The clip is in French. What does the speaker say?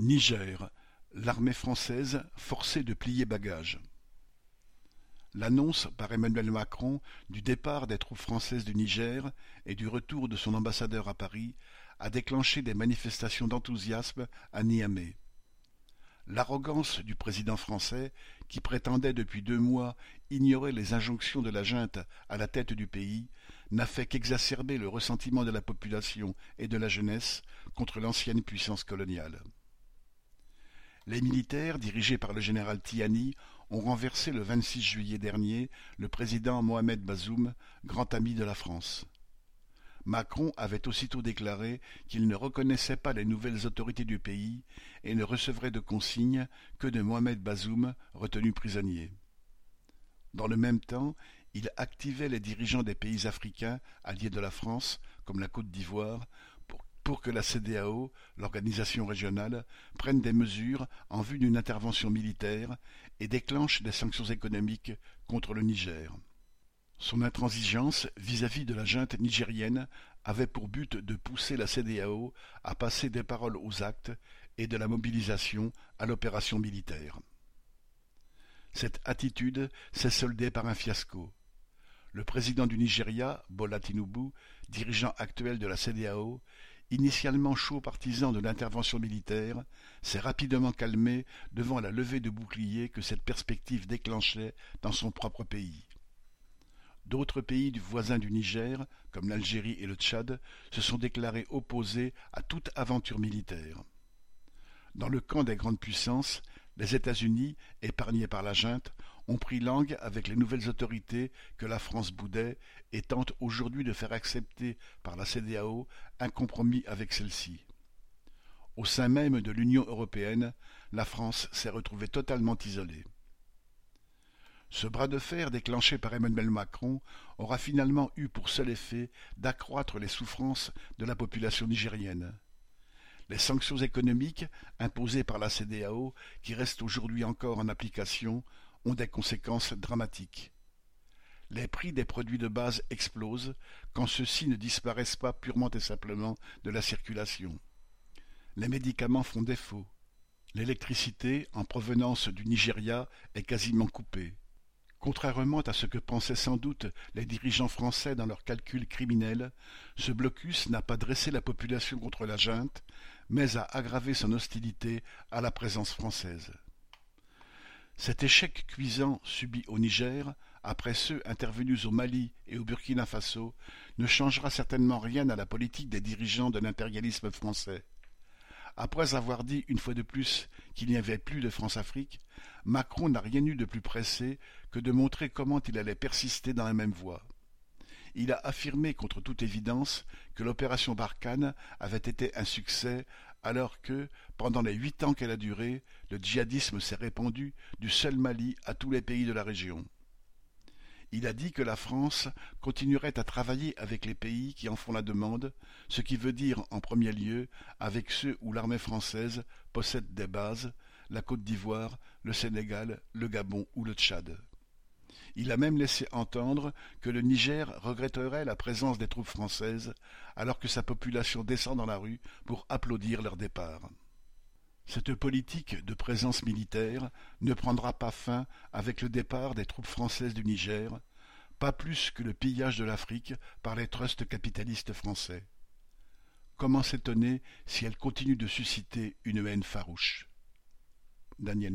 Niger, l'armée française forcée de plier bagages. L'annonce par Emmanuel Macron du départ des troupes françaises du Niger et du retour de son ambassadeur à Paris a déclenché des manifestations d'enthousiasme à Niamey. L'arrogance du président français, qui prétendait depuis deux mois ignorer les injonctions de la junte à la tête du pays, n'a fait qu'exacerber le ressentiment de la population et de la jeunesse contre l'ancienne puissance coloniale. Les militaires, dirigés par le général Tiani, ont renversé le 26 juillet dernier le président Mohamed Bazoum, grand ami de la France. Macron avait aussitôt déclaré qu'il ne reconnaissait pas les nouvelles autorités du pays et ne recevrait de consignes que de Mohamed Bazoum, retenu prisonnier. Dans le même temps, il activait les dirigeants des pays africains alliés de la France, comme la Côte d'Ivoire, pour que la CEDEAO, l'organisation régionale, prenne des mesures en vue d'une intervention militaire et déclenche des sanctions économiques contre le Niger. Son intransigeance vis-à-vis de la junte nigérienne avait pour but de pousser la CEDEAO à passer des paroles aux actes et de la mobilisation à l'opération militaire. Cette attitude s'est soldée par un fiasco. Le président du Nigeria, Bola Tinubu, dirigeant actuel de la CEDEAO, initialement chaud partisan de l'intervention militaire, s'est rapidement calmé devant la levée de boucliers que cette perspective déclenchait dans son propre pays. D'autres pays du voisin du Niger, comme l'Algérie et le Tchad, se sont déclarés opposés à toute aventure militaire. Dans le camp des grandes puissances, les États-Unis, épargnés par la junte, ont pris langue avec les nouvelles autorités que la France boudait et tentent aujourd'hui de faire accepter par la CEDEAO un compromis avec celle-ci. Au sein même de l'Union européenne, la France s'est retrouvée totalement isolée. Ce bras de fer déclenché par Emmanuel Macron aura finalement eu pour seul effet d'accroître les souffrances de la population nigérienne. Les sanctions économiques imposées par la CEDEAO, qui restent aujourd'hui encore en application, ont des conséquences dramatiques. Les prix des produits de base explosent quand ceux-ci ne disparaissent pas purement et simplement de la circulation. Les médicaments font défaut. L'électricité, en provenance du Nigeria, est quasiment coupée. Contrairement à ce que pensaient sans doute les dirigeants français dans leurs calculs criminels, ce blocus n'a pas dressé la population contre la junte, mais a aggravé son hostilité à la présence française. Cet échec cuisant subi au Niger, après ceux intervenus au Mali et au Burkina Faso, ne changera certainement rien à la politique des dirigeants de l'impérialisme français. Après avoir dit une fois de plus qu'il n'y avait plus de France-Afrique, Macron n'a rien eu de plus pressé que de montrer comment il allait persister dans la même voie. Il a affirmé contre toute évidence que l'opération Barkhane avait été un succès alors que, pendant les huit ans qu'elle a duré, le djihadisme s'est répandu du seul Mali à tous les pays de la région. Il a dit que la France continuerait à travailler avec les pays qui en font la demande, ce qui veut dire en premier lieu avec ceux où l'armée française possède des bases, la Côte d'Ivoire, le Sénégal, le Gabon ou le Tchad. Il a même laissé entendre que le Niger regretterait la présence des troupes françaises alors que sa population descend dans la rue pour applaudir leur départ. Cette politique de présence militaire ne prendra pas fin avec le départ des troupes françaises du Niger, pas plus que le pillage de l'Afrique par les trusts capitalistes français. Comment s'étonner si elle continue de susciter une haine farouche? Daniel